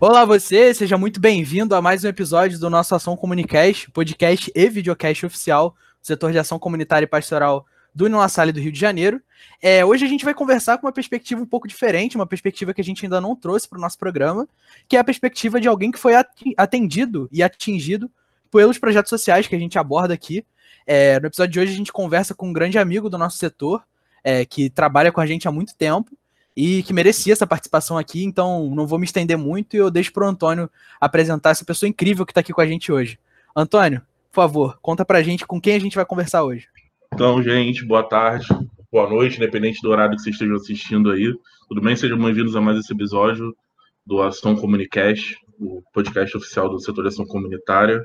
Olá você, seja muito bem-vindo a mais um episódio do nosso Ação Comunicast, podcast e videocast oficial do setor de ação comunitária e pastoral do La Salle do Rio de Janeiro. É, hoje a gente vai conversar com uma perspectiva um pouco diferente, uma perspectiva que a gente ainda não trouxe para o nosso programa, que é a perspectiva de alguém que foi atendido e atingido pelos projetos sociais que a gente aborda aqui. É, no episódio de hoje a gente conversa com um grande amigo do nosso setor, é, que trabalha com a gente há muito tempo, e que merecia essa participação aqui, então não vou me estender muito e eu deixo para o Antônio apresentar essa pessoa incrível que está aqui com a gente hoje. Antônio, por favor, conta para a gente com quem a gente vai conversar hoje. Então, gente, boa tarde, boa noite, independente do horário que vocês estejam assistindo aí. Tudo bem? Sejam bem-vindos a mais esse episódio do Ação Comunicast, o podcast oficial do setor de ação comunitária.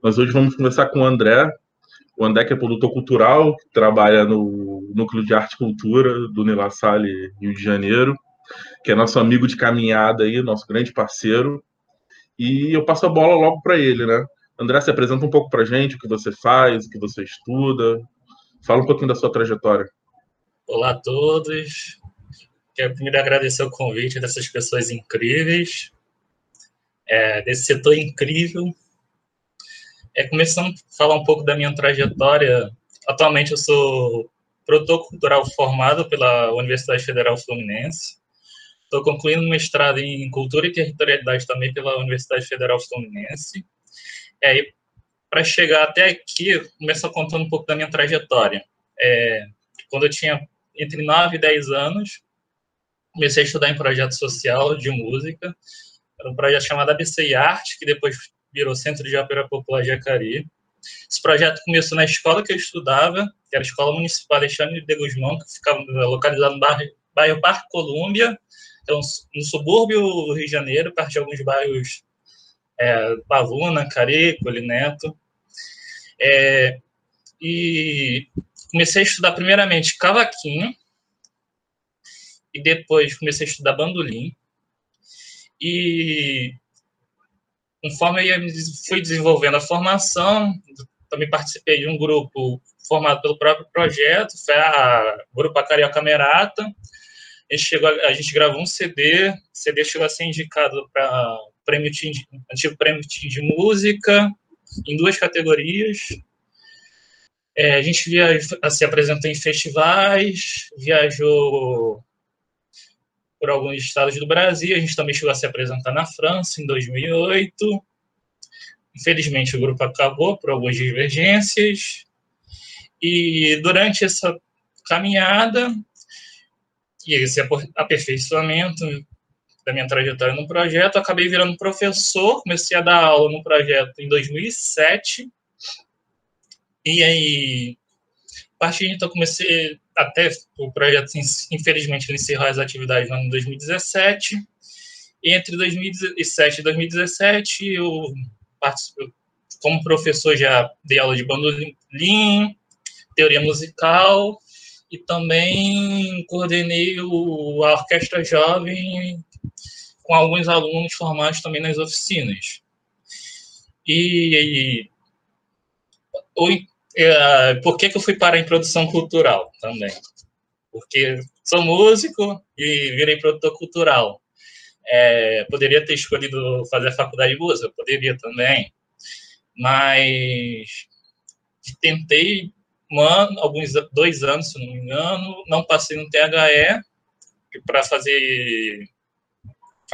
Nós hoje vamos conversar com o André, o André que é produtor cultural, que trabalha no Núcleo de Arte e Cultura do Nila Salle, Rio de Janeiro, que é nosso amigo de caminhada aí, nosso grande parceiro. E eu passo a bola logo para ele, né? André, se apresenta um pouco para gente, o que você faz, o que você estuda. Fala um pouquinho da sua trajetória. Olá a todos. Quero primeiro agradecer o convite dessas pessoas incríveis, é, desse setor incrível é, começando a falar um pouco da minha trajetória, atualmente eu sou produtor cultural formado pela Universidade Federal Fluminense. Estou concluindo mestrado em Cultura e Territorialidade também pela Universidade Federal Fluminense. E aí, para chegar até aqui, começo contando um pouco da minha trajetória. É, quando eu tinha entre 9 e 10 anos, comecei a estudar em projeto social de música. Era um projeto chamado ABC Arte, que depois virou Centro de Ópera Popular Jacari. Esse projeto começou na escola que eu estudava, que era a Escola Municipal Alexandre de Guzmão, que ficava localizada no bairro, bairro Parque Colômbia, então, no subúrbio do Rio de Janeiro, perto de alguns bairros é, Pavuna, Carico, Neto. É, e comecei a estudar primeiramente cavaquinho, e depois comecei a estudar bandolim. E conforme eu fui desenvolvendo a formação, também participei de um grupo formado pelo próprio projeto, foi a Grupo Carioca Merata. A gente, chegou, a gente gravou um CD, o CD chegou a ser indicado para prêmio antigo prêmio de música, em duas categorias. É, a gente viajou, se apresentou em festivais, viajou por alguns estados do Brasil. A gente também chegou a se apresentar na França em 2008. Infelizmente, o grupo acabou por algumas divergências. E durante essa caminhada e esse aperfeiçoamento da minha trajetória no projeto, acabei virando professor, comecei a dar aula no projeto em 2007. E aí, a partir de então, comecei até o projeto, infelizmente, encerrou as atividades no ano 2017. E entre 2007 e 2017, eu como professor já dei aula de bandolim, teoria musical e também coordenei o, a orquestra jovem com alguns alunos formados também nas oficinas. E, e é, por que, que eu fui parar em produção cultural também? Porque sou músico e virei produtor cultural. É, poderia ter escolhido fazer a faculdade de música, poderia também, mas tentei um ano, alguns dois anos, se não me engano, não passei no THE para fazer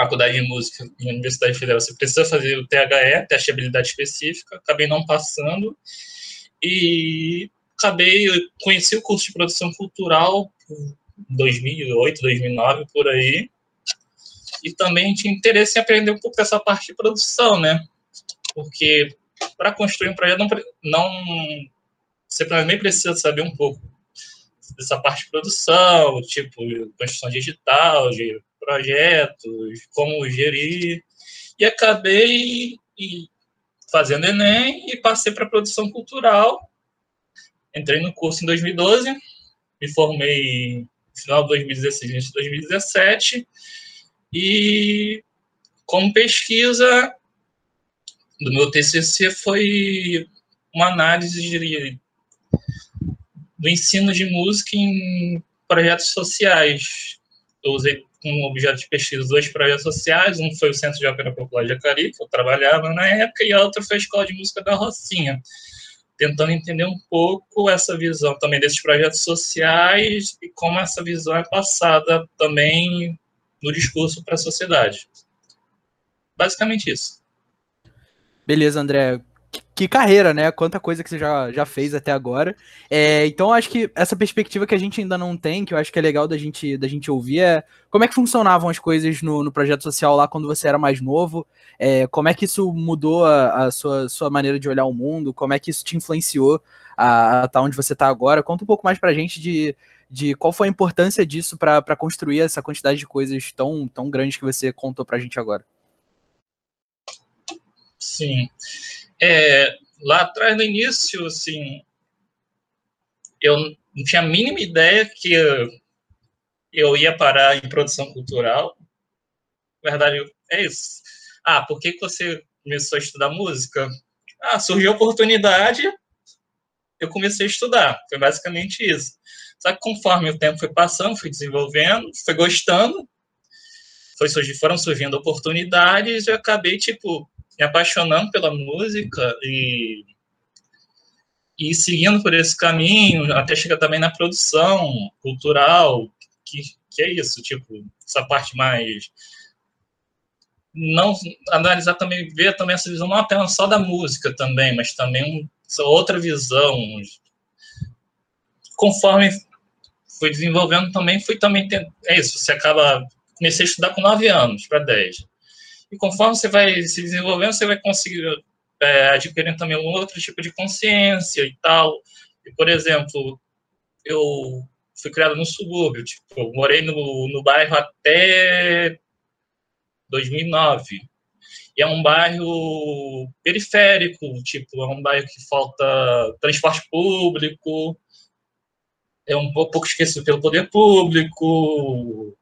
faculdade de música na Universidade Federal. Você precisa fazer o THE, teste de habilidade específica, acabei não passando e acabei, conheci o curso de produção cultural em 2008, 2009, por aí, e também tinha interesse em aprender um pouco dessa parte de produção, né? Porque para construir um projeto, não, não você também precisa saber um pouco dessa parte de produção, tipo construção digital, de projetos, como gerir, e acabei fazendo Enem e passei para produção cultural. Entrei no curso em 2012, me formei no final de 2016, início de 2017, e como pesquisa, do meu TCC foi uma análise de, do ensino de música em projetos sociais. Eu usei como objeto de pesquisa dois projetos sociais, um foi o Centro de Ópera Popular de Acari, que eu trabalhava na época, e a outra foi a Escola de Música da Rocinha, tentando entender um pouco essa visão também desses projetos sociais e como essa visão é passada também no discurso para a sociedade. Basicamente isso. Beleza, André que carreira, né? Quanta coisa que você já, já fez até agora. É, então, acho que essa perspectiva que a gente ainda não tem, que eu acho que é legal da gente, da gente ouvir, é como é que funcionavam as coisas no, no projeto social lá quando você era mais novo, é, como é que isso mudou a, a, sua, sua maneira de olhar o mundo, como é que isso te influenciou a estar tá onde você está agora. Conta um pouco mais pra gente de, de qual foi a importância disso para construir essa quantidade de coisas tão, tão grandes que você contou pra gente agora. Sim. É, lá atrás, no início, assim, eu não tinha a mínima ideia que eu, ia parar em produção cultural. Na verdade, é isso. Ah, por que, você começou a estudar música? Ah, surgiu a oportunidade, eu comecei a estudar. Foi basicamente isso. Só que conforme o tempo foi passando, fui desenvolvendo, fui gostando, foi, foram surgindo oportunidades, eu acabei, tipo, me apaixonando pela música e, e seguindo por esse caminho, até chegar também na produção cultural, que, que é isso, tipo, essa parte mais não analisar também ver também essa visão não apenas só da música também, mas também outra visão. Conforme fui desenvolvendo também, fui também é isso, você acaba comecei a estudar com 9 anos para 10. E conforme você vai se desenvolvendo, você vai conseguir é, também um outro tipo de consciência e tal. E, por exemplo, eu fui criado no subúrbio, tipo, eu morei no, no bairro até 2009. E é um bairro periférico, tipo, é um bairro que falta transporte público, é um pouco esquecido pelo poder público,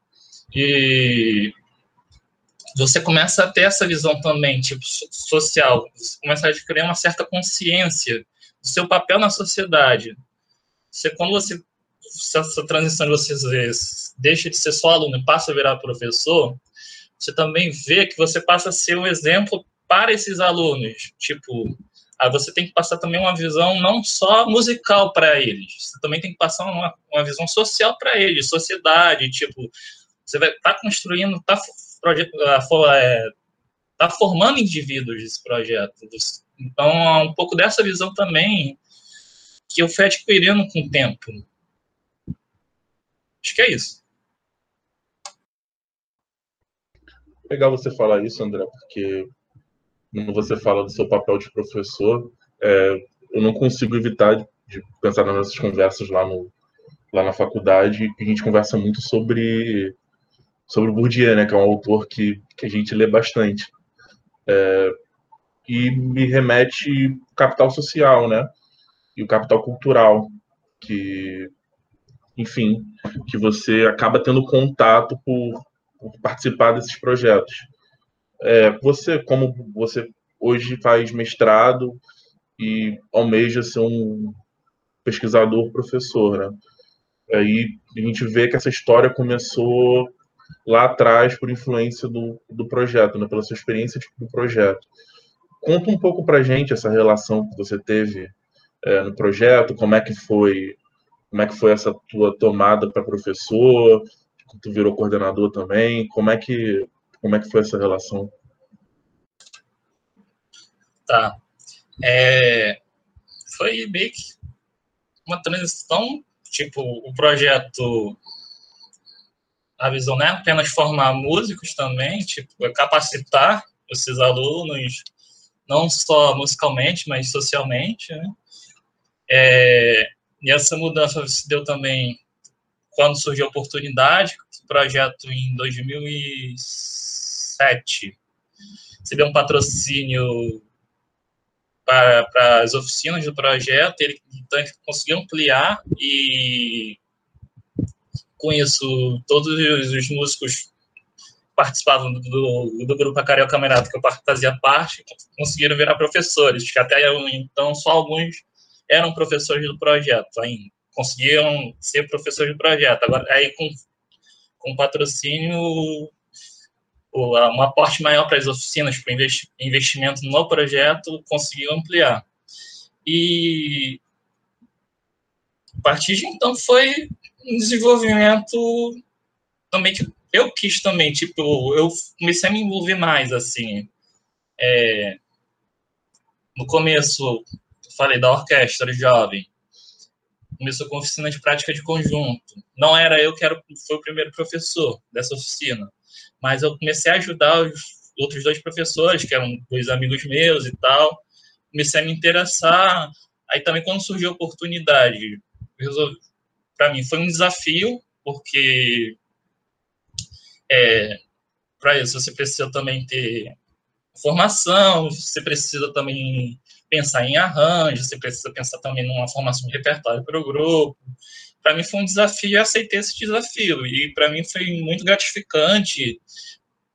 e você começa a ter essa visão também, tipo, social, você começa a adquirir uma certa consciência do seu papel na sociedade. Você, quando você, essa transição de você deixa de ser só aluno e passa a virar professor, você também vê que você passa a ser um exemplo para esses alunos. Tipo, aí você tem que passar também uma visão não só musical para eles, você também tem que passar uma, uma visão social para eles, sociedade, tipo, você vai estar tá construindo, tá projeto é, tá formando indivíduos esse projeto. Então, é um pouco dessa visão também que eu fui adquirindo com o tempo. Acho que é isso. Legal você falar isso, André, porque quando você fala do seu papel de professor, é, eu não consigo evitar de pensar nas nossas conversas lá, no, lá na faculdade, a gente conversa muito sobre sobre o Bourdieu, né, que é um autor que, que a gente lê bastante. É, e me remete capital social, né, e o capital cultural, que, enfim, que você acaba tendo contato por, por participar desses projetos. É, você, como você hoje faz mestrado e almeja ser um pesquisador, professor, né? Aí a gente vê que essa história começou lá atrás por influência do, do projeto, né, pela sua experiência tipo, do projeto. Conta um pouco para gente essa relação que você teve é, no projeto, como é que foi, como é que foi essa tua tomada para professor, tu virou coordenador também, como é que como é que foi essa relação? Tá. É, foi meio que uma transição, tipo, o projeto a visão não é apenas formar músicos também, tipo, é capacitar esses alunos, não só musicalmente, mas socialmente, né? É, e essa mudança se deu também quando surgiu a oportunidade, o projeto em 2007 recebeu um patrocínio para, para as oficinas do projeto, ele, então conseguiu ampliar e isso, todos os músicos participavam do, do, do grupo Acarel Camerata, que eu fazia parte, conseguiram virar professores, que até então só alguns eram professores do projeto ainda, conseguiam ser professores do projeto. Agora, aí com, com patrocínio, um aporte maior para as oficinas, para investimento no projeto, conseguiu ampliar. E a partir de então foi um desenvolvimento também que eu quis também, tipo, eu comecei a me envolver mais, assim. É, no começo, falei da orquestra jovem, começou com oficina de prática de conjunto. Não era eu que era, foi o primeiro professor dessa oficina, mas eu comecei a ajudar os outros dois professores, que eram dois amigos meus e tal. Comecei a me interessar. Aí também, quando surgiu a oportunidade, para mim foi um desafio, porque é, para isso você precisa também ter formação, você precisa também pensar em arranjo, você precisa pensar também numa formação de repertório para o grupo. Para mim foi um desafio e aceitei esse desafio. E para mim foi muito gratificante,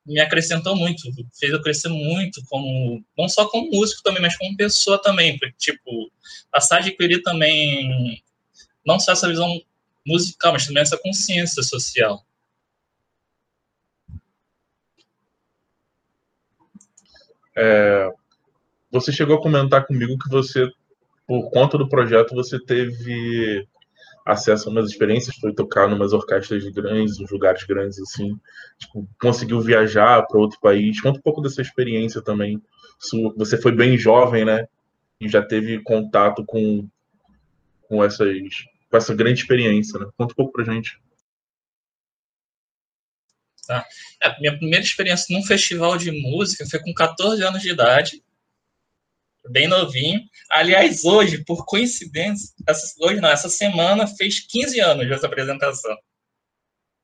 me acrescentou muito, fez eu crescer muito, como não só como músico também, mas como pessoa também. Porque, tipo, passar a adquirir também não só essa visão musical, mas também essa consciência social. É, você chegou a comentar comigo que você, por conta do projeto, você teve acesso a umas experiências, foi tocar em umas orquestras grandes, em lugares grandes assim, tipo, conseguiu viajar para outro país. Conta um pouco dessa experiência também. Você foi bem jovem, né? E já teve contato com, com, essas, com essa grande experiência, né? Conta um pouco pra gente. Tá. É, minha primeira experiência num festival de música foi com 14 anos de idade, bem novinho. Aliás, hoje, por coincidência, essa, hoje não, essa semana fez 15 anos dessa apresentação.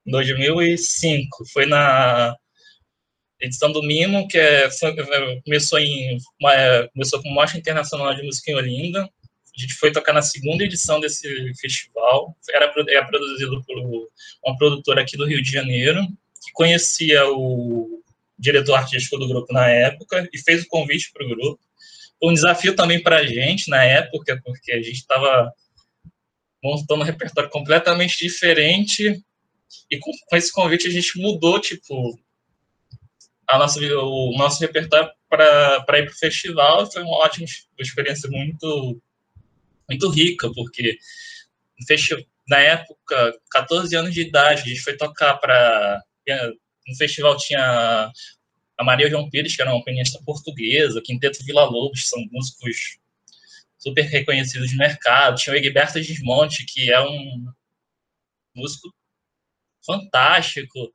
2005. Foi na edição do Mimo, que é, começou, em, uma, começou com Mostra Internacional de Música em Olinda. A gente foi tocar na segunda edição desse festival. Era, era produzido por uma produtora aqui do Rio de Janeiro, que conhecia o diretor artístico do grupo na época e fez o convite para o grupo. Foi um desafio também para a gente na época, porque a gente estava montando um repertório completamente diferente e com, com esse convite a gente mudou, tipo, a nossa, o nosso repertório para ir para o festival. Foi uma ótima experiência muito, muito rica, porque na época, 14 anos de idade, a gente foi tocar para no festival tinha a Maria João Pires, que era uma pianista portuguesa, Quinteto Vila Lobos, são músicos super reconhecidos de mercado. Tinha o Egberto Gismonte, que é um músico fantástico.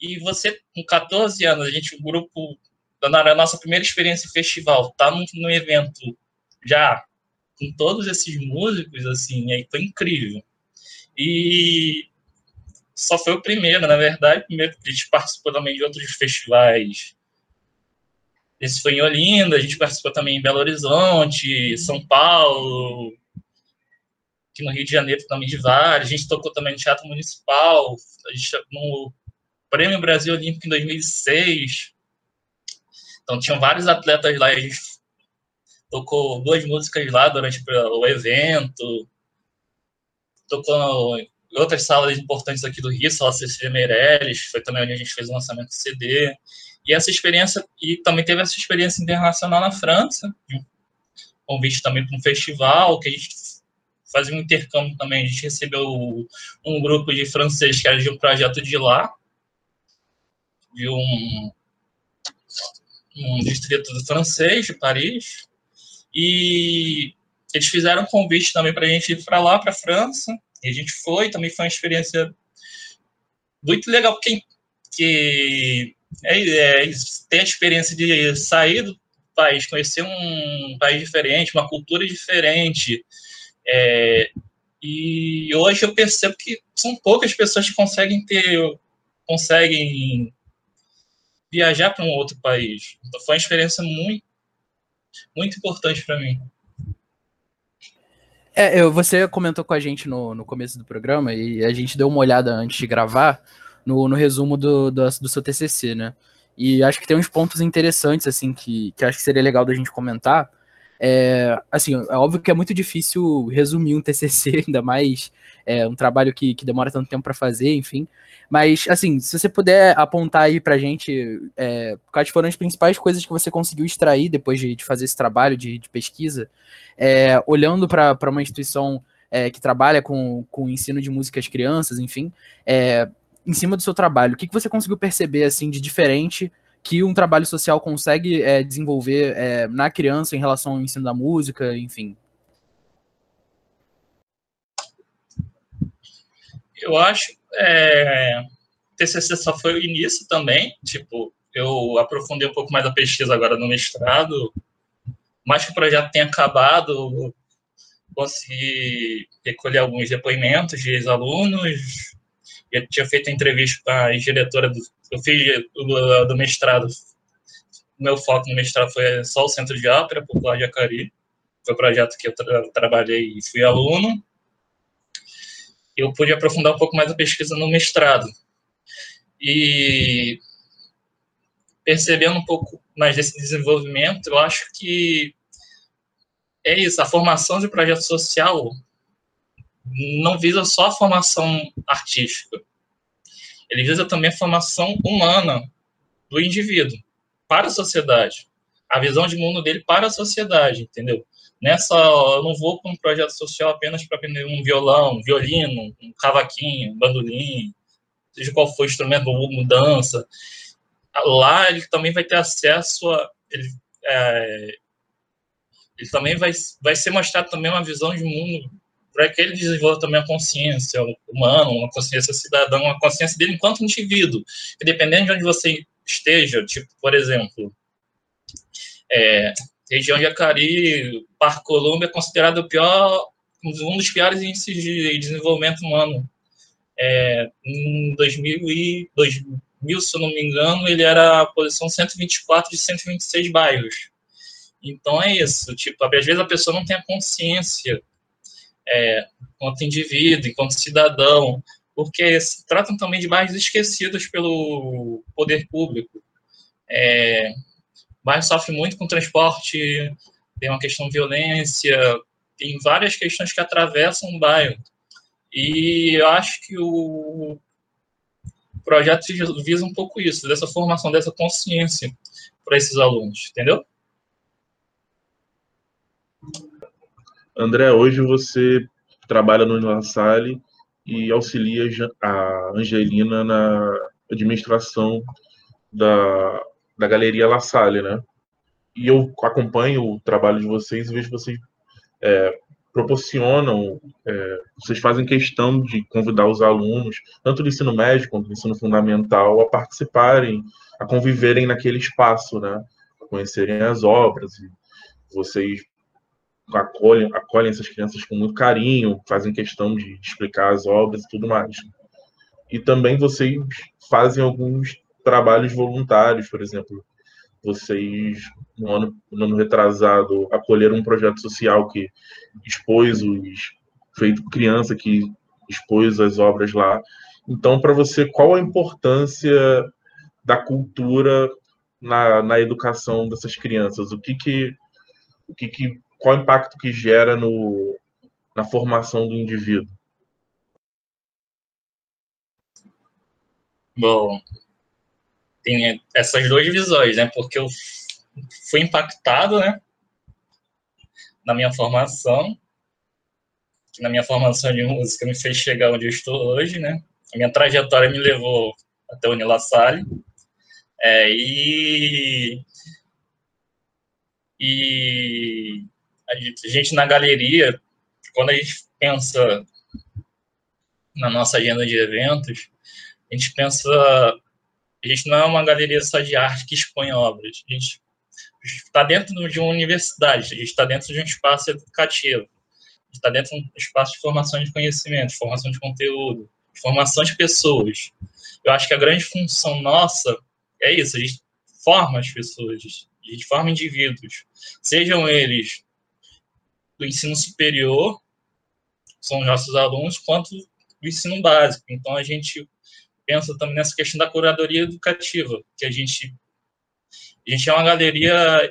E você, com 14 anos, a gente, o grupo, na nossa primeira experiência em festival, tá num evento já com todos esses músicos, assim, aí foi incrível. E só foi o primeiro, na verdade. Primeiro, a gente participou também de outros festivais. Esse foi em Olinda, a gente participou também em Belo Horizonte, São Paulo, aqui no Rio de Janeiro também de vários. A gente tocou também no Teatro Municipal, a gente no Prêmio Brasil Olímpico em 2006. Então, tinham vários atletas lá, a gente tocou duas músicas lá durante o evento. Tocou outras salas importantes aqui do Rio, sala Cecília Meirelles, foi também onde a gente fez o lançamento do CD. E essa experiência, e também teve essa experiência internacional na França, um convite também para um festival, que a gente fazia um intercâmbio também. A gente recebeu um grupo de francês que era de um projeto de lá, de um, um distrito francês, de Paris, e eles fizeram um convite também para a gente ir para lá, para a França, e a gente foi, também foi uma experiência muito legal, porque que é, é, ter a experiência de sair do país, conhecer um país diferente, uma cultura diferente. É, e hoje eu percebo que são poucas pessoas que conseguem ter, conseguem viajar para um outro país. Então foi uma experiência muito, muito importante para mim. É, eu, você comentou com a gente no, no começo do programa e a gente deu uma olhada antes de gravar no, no resumo do, do, do, seu TCC, né? E acho que tem uns pontos interessantes, assim, que, que acho que seria legal da gente comentar. É, assim, é óbvio que é muito difícil resumir um TCC, ainda mais é, um trabalho que, que demora tanto tempo para fazer, enfim. Mas, assim, se você puder apontar aí pra gente é, quais foram as principais coisas que você conseguiu extrair depois de, de fazer esse trabalho de, de pesquisa, é, olhando para uma instituição é, que trabalha com, com o ensino de música às crianças, enfim, é, em cima do seu trabalho, o que, que você conseguiu perceber, assim, de diferente que um trabalho social consegue é, desenvolver é, na criança em relação ao ensino da música, enfim? Eu acho é, TCC só foi o início também, tipo, eu aprofundei um pouco mais a pesquisa agora no mestrado, mais que o projeto tenha acabado, consegui recolher alguns depoimentos de ex-alunos, eu tinha feito entrevista com a diretora do, eu fiz do, do mestrado, meu foco no mestrado foi só o Centro de Ópera Popular de Acari, foi o projeto que eu tra trabalhei e fui aluno, eu pude aprofundar um pouco mais a pesquisa no mestrado. E percebendo um pouco mais desse desenvolvimento, eu acho que é isso, a formação de projeto social não visa só a formação artística. Ele visa também a formação humana do indivíduo para a sociedade. A visão de mundo dele para a sociedade, entendeu? Nessa, eu não vou para um projeto social apenas para aprender um violão, um violino, um cavaquinho, um bandolim, seja qual for o instrumento, ou dança. Lá ele também vai ter acesso a. Ele, é, ele também vai, vai ser mostrado também uma visão de mundo para que ele desenvolva também a consciência humana, uma consciência cidadã, uma consciência dele enquanto indivíduo. E dependendo de onde você esteja, tipo, por exemplo, é, região de Acari, Parque Colômbia é considerado o pior, um dos piores índices de desenvolvimento humano. É, em 2000, e, 2000, se eu não me engano, ele era a posição 124 de 126 bairros. Então é isso, tipo, às vezes a pessoa não tem a consciência é, enquanto indivíduo, enquanto cidadão, porque se tratam também de bairros esquecidos pelo poder público. É, o bairro sofre muito com transporte, tem uma questão de violência, tem várias questões que atravessam o bairro. E eu acho que o projeto visa um pouco isso, dessa formação, dessa consciência para esses alunos, entendeu? André, hoje você trabalha no La Salle e auxilia a Angelina na administração da, da Galeria La Salle, né? E eu acompanho o trabalho de vocês e vejo que vocês é, proporcionam, é, vocês fazem questão de convidar os alunos, tanto do ensino médio quanto do ensino fundamental, a participarem, a conviverem naquele espaço, né? A conhecerem as obras. E vocês acolhem, acolhem essas crianças com muito carinho, fazem questão de explicar as obras e tudo mais. E também vocês fazem alguns trabalhos voluntários, por exemplo, vocês no ano, no ano retrasado acolheram um projeto social que expôs os feito criança que expôs as obras lá. Então, para você, qual a importância da cultura na, na educação dessas crianças? O que que o que, que qual o impacto que gera no, na formação do indivíduo? Bom, tem essas duas visões, né? Porque eu fui impactado, né? Na minha formação, na minha formação de música me fez chegar onde eu estou hoje, né? A minha trajetória me levou até o Nila Salle. É, e, e a gente na galeria, quando a gente pensa na nossa agenda de eventos, a gente pensa, a gente não é uma galeria só de arte que expõe obras, a gente está dentro de uma universidade, a gente está dentro de um espaço educativo, está dentro de um espaço de formação de conhecimento, de formação de conteúdo, de formação de pessoas. Eu acho que a grande função nossa é isso, a gente forma as pessoas, a gente forma indivíduos, sejam eles do ensino superior, são nossos alunos, quanto do ensino básico. Então, a gente pensa também nessa questão da curadoria educativa, que a gente, a gente é uma galeria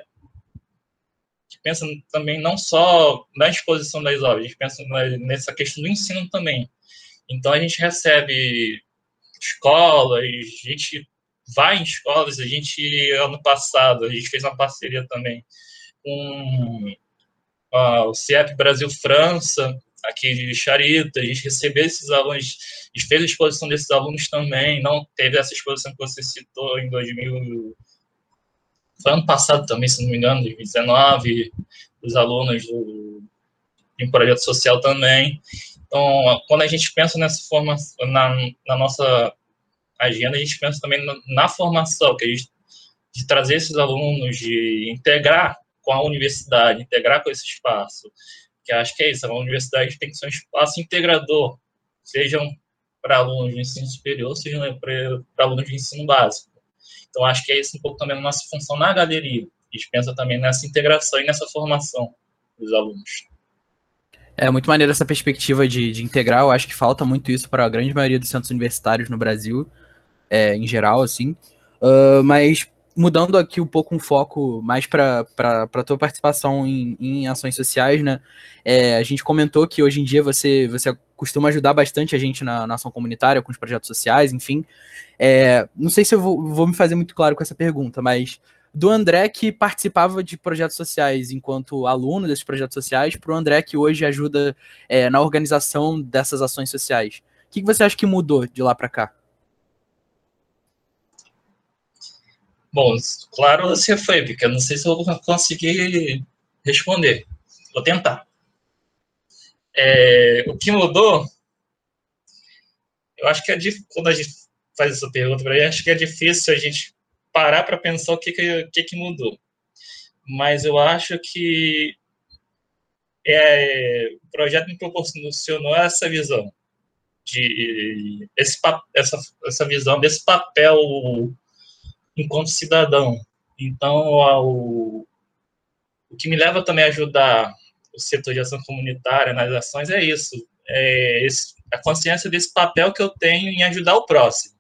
que pensa também não só na exposição das obras, a gente pensa nessa questão do ensino também. Então, a gente recebe escolas, a gente vai em escolas, a gente, ano passado, a gente fez uma parceria também com o CIEP Brasil-França, aqui de Charita, a gente recebeu esses alunos, a gente fez a exposição desses alunos também, não teve essa exposição que você citou em 2000, foi ano passado também, se não me engano, 2019, os alunos do, em projeto social também. Então, quando a gente pensa nessa formação, na, na nossa agenda, a gente pensa também na, na formação, que a gente, de trazer esses alunos, de integrar com a universidade, integrar com esse espaço, que acho que é isso, a universidade tem que ser um espaço integrador, sejam para alunos de ensino superior, sejam para alunos de ensino básico. Então, acho que é isso um pouco também a nossa função na galeria. A gente pensa também nessa integração e nessa formação dos alunos. É muito maneiro essa perspectiva de, de integrar. Eu acho que falta muito isso para a grande maioria dos centros universitários no Brasil, é, em geral, assim. Uh, mas mudando aqui um pouco um foco mais para a tua participação em, em, ações sociais, né? É, a gente comentou que hoje em dia você, você costuma ajudar bastante a gente na, na ação comunitária, com os projetos sociais, enfim. É, não sei se eu vou, vou me fazer muito claro com essa pergunta, mas do André que participava de projetos sociais enquanto aluno desses projetos sociais, para o André que hoje ajuda é, na organização dessas ações sociais. O que, que você acha que mudou de lá para cá? Bom, claro, você foi, porque eu não sei se eu vou conseguir responder. Vou tentar. É, o que mudou? Eu acho que é difícil, quando a gente faz essa pergunta para acho que é difícil a gente parar para pensar o que, que, que, mudou. Mas eu acho que é, o projeto me proporcionou essa visão de esse, essa, essa visão desse papel enquanto cidadão. Então, o, o que me leva também a ajudar o setor de ação comunitária nas ações é isso, é esse, a consciência desse papel que eu tenho em ajudar o próximo.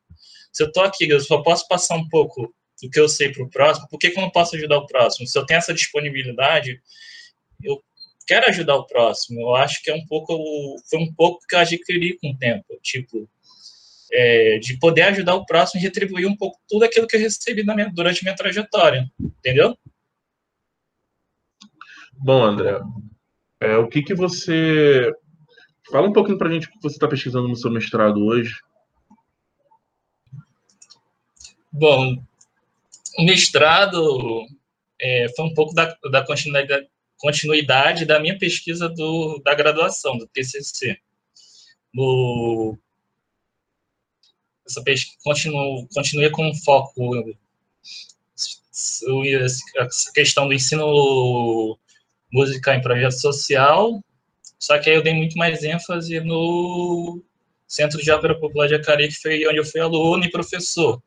Se eu estou aqui, eu só posso passar um pouco do que eu sei para o próximo, por que, que eu não posso ajudar o próximo? Se eu tenho essa disponibilidade, eu quero ajudar o próximo. Eu acho que é um pouco, foi um pouco que eu adquiri com o tempo. Tipo, é, de poder ajudar o próximo e retribuir um pouco tudo aquilo que eu recebi minha, durante minha trajetória, entendeu? Bom, André, é, o que que você... Fala um pouquinho para a gente o que você está pesquisando no seu mestrado hoje. Bom, o mestrado é, foi um pouco da, da continuidade, continuidade, da minha pesquisa do, da graduação, do TCC. No essa pesquisa continua, continua com foco essa questão do ensino musical em projeto social, só que aí eu dei muito mais ênfase no Centro de Ópera Popular de Acari, que foi onde eu fui aluno e professor,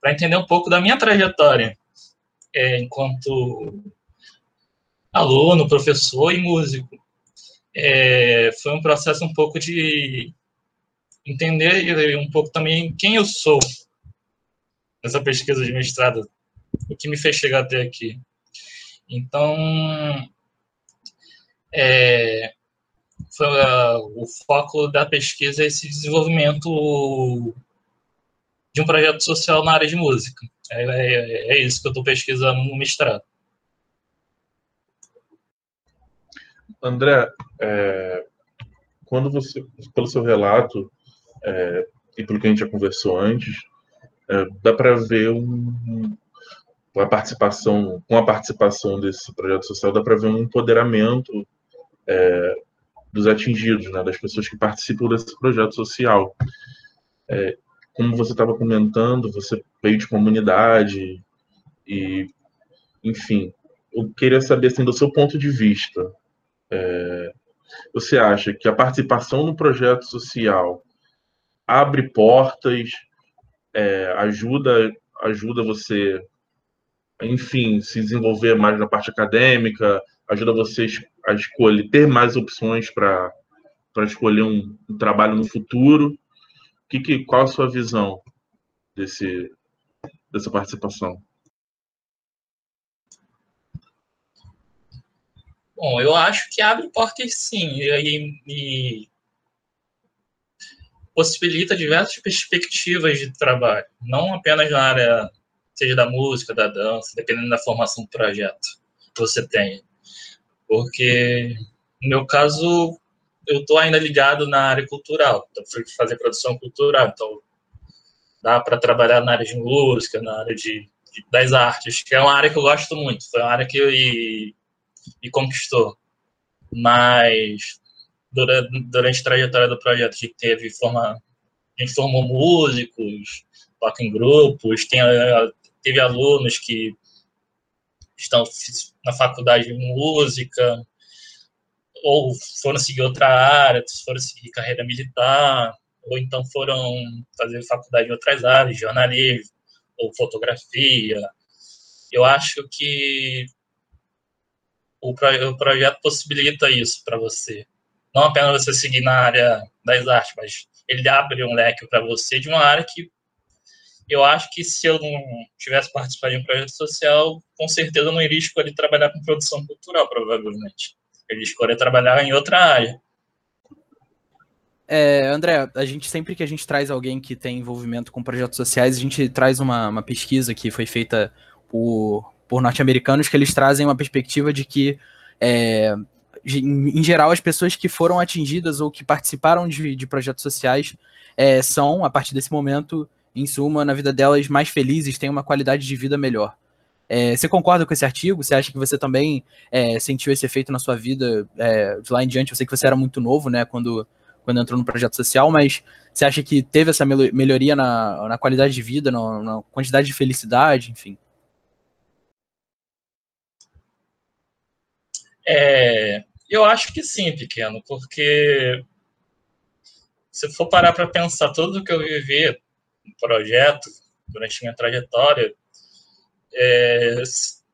para entender um pouco da minha trajetória é, enquanto aluno, professor e músico. É, foi um processo um pouco de entender um pouco também quem eu sou nessa pesquisa de mestrado, o que me fez chegar até aqui. Então, é, foi, o foco da pesquisa é esse desenvolvimento de um projeto social na área de música. É, é, é isso que eu estou pesquisando no mestrado. André, é, quando você, pelo seu relato, é, e pelo que a gente já conversou antes, é, dá para ver um, a participação, com a participação desse projeto social, dá para ver um empoderamento é, dos atingidos, né, das pessoas que participam desse projeto social. É, como você estava comentando, você veio de comunidade e, enfim, eu queria saber assim do seu ponto de vista, é, você acha que a participação no projeto social abre portas, é, ajuda, ajuda você, enfim, se desenvolver mais na parte acadêmica, ajuda você a escolher, ter mais opções para escolher um, um, trabalho no futuro. Que, que, qual a sua visão desse, dessa participação? Bom, eu acho que abre portas sim, e, e possibilita diversas perspectivas de trabalho, não apenas na área, seja da música, da dança, dependendo da formação do projeto que você tenha. Porque, no meu caso, eu estou ainda ligado na área cultural, então fui fazer produção cultural, então dá para trabalhar na área de música, na área de, de, das artes, que é uma área que eu gosto muito, foi uma área que me, me conquistou. Mas durante, durante a trajetória do projeto, a gente teve forma, a gente formou músicos, toca em grupos, tem, teve alunos que estão na faculdade de música, ou foram seguir outra área, foram seguir carreira militar, ou então foram fazer faculdade em outras áreas, jornalismo ou fotografia. Eu acho que o, projeto possibilita isso para você não apenas você seguir na área das artes, mas ele abre um leque para você de uma área que eu acho que se eu não tivesse participado de um projeto social, com certeza eu não iria escolher trabalhar com produção cultural, provavelmente. Eu iria escolher trabalhar em outra área. É, André, a gente sempre que a gente traz alguém que tem envolvimento com projetos sociais, a gente traz uma, uma pesquisa que foi feita por, por norte-americanos que eles trazem uma perspectiva de que é, em geral, as pessoas que foram atingidas ou que participaram de, de projetos sociais é, são, a partir desse momento, em suma, na vida delas, mais felizes, têm uma qualidade de vida melhor. É, você concorda com esse artigo? Você acha que você também é, sentiu esse efeito na sua vida é, de lá em diante? Eu sei que você era muito novo, né, quando, quando entrou no projeto social, mas você acha que teve essa melhoria na, na qualidade de vida, na, na quantidade de felicidade, enfim? É, eu acho que sim, pequeno, porque se for parar para pensar tudo o que eu vivi no projeto, durante minha trajetória, é,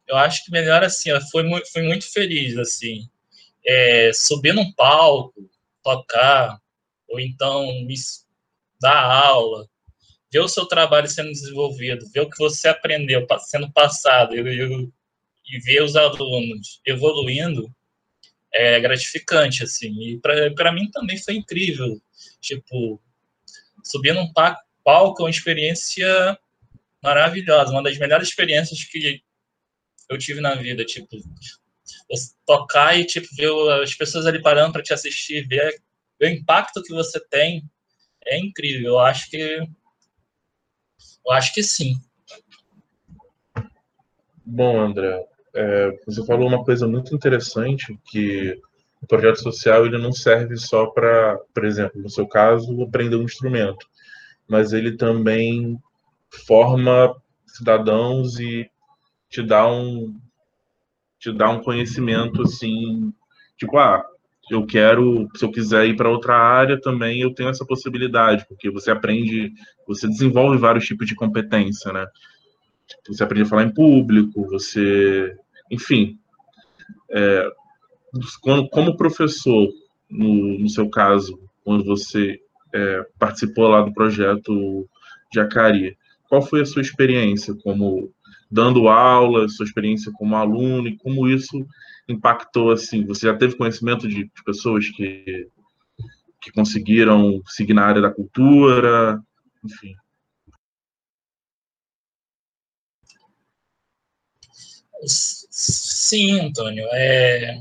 eu acho que melhor assim, eu fui, fui muito feliz, assim, é, subir num palco, tocar, ou então me dar aula, ver o seu trabalho sendo desenvolvido, ver o que você aprendeu sendo passado e ver os alunos evoluindo, é gratificante, assim. E para mim também foi incrível. Tipo, subir num palco é uma experiência maravilhosa, uma das melhores experiências que eu tive na vida. Tipo, tocar e tipo, ver as pessoas ali parando para te assistir, ver, ver o impacto que você tem. É incrível. Eu acho que. Eu acho que sim. Bom, André, é, você falou uma coisa muito interessante que o projeto social ele não serve só para, por exemplo, no seu caso, aprender um instrumento, mas ele também forma cidadãos e te dá um te dá um conhecimento assim, tipo, ah, eu quero, se eu quiser ir para outra área também, eu tenho essa possibilidade, porque você aprende, você desenvolve vários tipos de competência, né? Você aprende a falar em público, você enfim, é, quando, como professor, no, no, seu caso, quando você é, participou lá do projeto Jacari, qual foi a sua experiência como dando aula, sua experiência como aluno e como isso impactou assim? Você já teve conhecimento de, de pessoas que que conseguiram seguir na área da cultura, enfim. Sim, Antônio. É...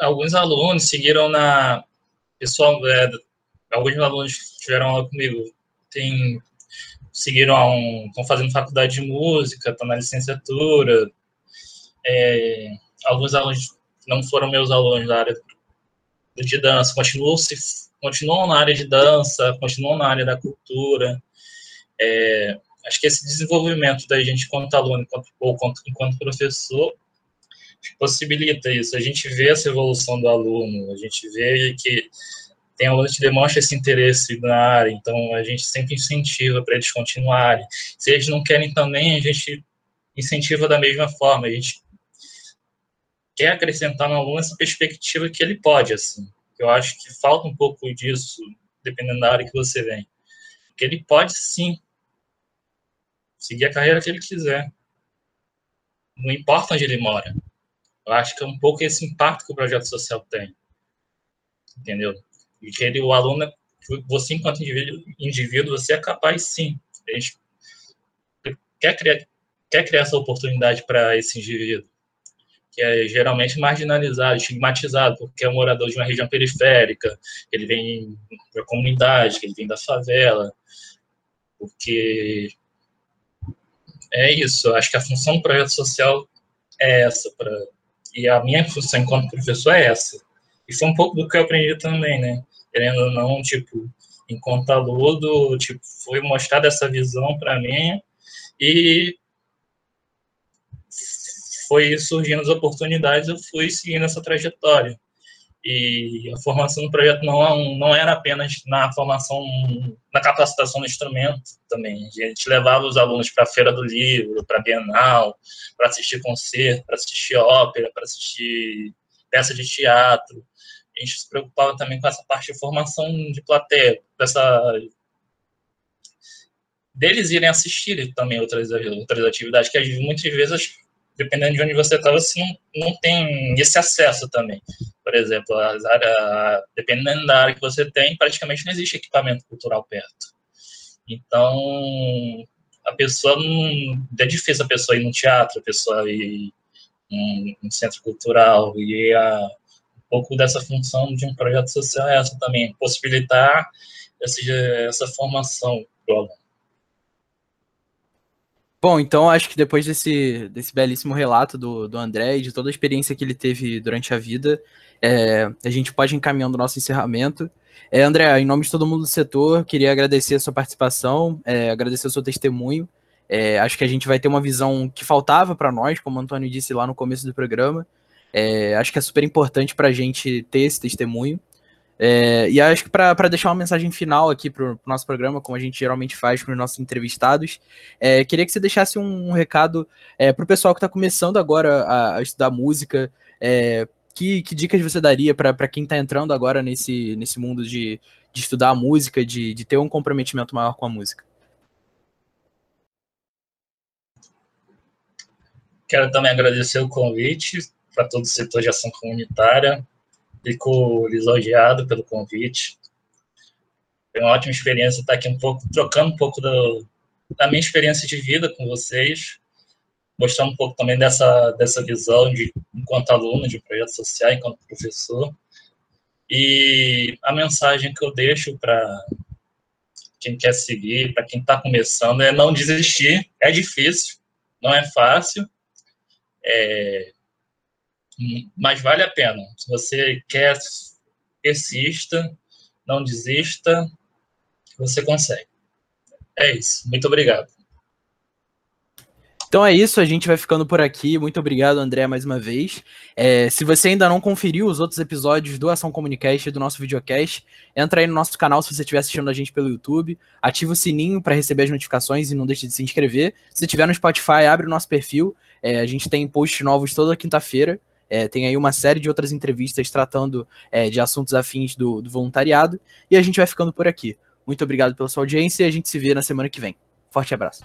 Alguns alunos seguiram na. Pessoal, é... alguns alunos que tiveram aula comigo tem... seguiram. estão fazendo faculdade de música, estão na licenciatura. É... Alguns alunos não foram meus alunos da área de dança, continuam, se, continuam na área de dança, continuam na área da cultura. É, acho que esse desenvolvimento da gente quanto aluno enquanto, ou enquanto, enquanto professor possibilita isso. A gente vê essa evolução do aluno, a gente vê que tem alunos que demonstram esse interesse na área, então a gente sempre incentiva para eles continuarem. Se eles não querem também, a gente incentiva da mesma forma. A gente quer acrescentar no aluno essa perspectiva que ele pode, assim. Eu acho que falta um pouco disso dependendo da área que você vem. Porque ele pode sim seguir a carreira que ele quiser. Não importa onde ele mora. Eu acho que é um pouco esse impacto que o projeto social tem. Entendeu? E que ele, o aluno, você enquanto indivíduo, indivíduo você é capaz sim. A gente quer criar, quer criar essa oportunidade para esse indivíduo que é geralmente marginalizado, estigmatizado, porque é um morador de uma região periférica, ele vem da comunidade, ele vem da favela, porque é isso, acho que a função do projeto social é essa, pra, e a minha função enquanto professor é essa. E foi um pouco do que eu aprendi também, né? Querendo ou não, tipo, enquanto aluno, tipo, foi mostrada essa visão para mim e foi surgindo as oportunidades, eu fui seguindo essa trajetória. E a formação do projeto não, não era apenas na formação, na capacitação do instrumento também. A gente levava os alunos para a Feira do Livro, para a Bienal, para assistir concerto, para assistir ópera, para assistir peça de teatro. A gente se preocupava também com essa parte de formação de plateia, essa deles irem assistir também outras, outras atividades, que muitas vezes dependendo de onde você está, você não, não tem esse acesso também. Por exemplo, as áreas, dependendo da área que você tem, praticamente não existe equipamento cultural perto. Então, a pessoa não. É difícil a pessoa ir no teatro, a pessoa ir em um centro cultural, e a, um pouco dessa função de um projeto social é essa também, possibilitar essa, essa formação para o aluno. Bom, então acho que depois desse, desse belíssimo relato do, do André e de toda a experiência que ele teve durante a vida, é, a gente pode ir encaminhando o nosso encerramento. É, André, em nome de todo mundo do setor, queria agradecer a sua participação, é, agradecer o seu testemunho. É, acho que a gente vai ter uma visão que faltava para nós, como o Antônio disse lá no começo do programa. É, acho que é super importante para a gente ter esse testemunho. É, e acho que para deixar uma mensagem final aqui para o nosso programa, como a gente geralmente faz com os nossos entrevistados, é, queria que você deixasse um, um recado é, para o pessoal que está começando agora a, a estudar música. É, que, que, dicas você daria para quem está entrando agora nesse, nesse mundo de, de estudar a música, de, de ter um comprometimento maior com a música? Quero também agradecer o convite para todo o setor de ação comunitária, Fico lisonjeado pelo convite. Foi uma ótima experiência estar aqui um pouco, trocando um pouco do, da minha experiência de vida com vocês, mostrando um pouco também dessa, dessa visão de enquanto aluno de projeto social, enquanto professor. E a mensagem que eu deixo para quem quer seguir, para quem está começando, é não desistir. É difícil, não é fácil. É, mas vale a pena. Se você quer, persista, não desista, você consegue. É isso. Muito obrigado. Então é isso, a gente vai ficando por aqui. Muito obrigado, André, mais uma vez. É, se você ainda não conferiu os outros episódios do Ação Comunicast e do nosso videocast, entra aí no nosso canal se você estiver assistindo a gente pelo YouTube, ativa o sininho para receber as notificações e não deixe de se inscrever. Se estiver no Spotify, abre o nosso perfil. É, a gente tem posts novos toda quinta-feira. É, tem aí uma série de outras entrevistas tratando é, de assuntos afins do, do voluntariado. E a gente vai ficando por aqui. Muito obrigado pela sua audiência e a gente se vê na semana que vem. Forte abraço.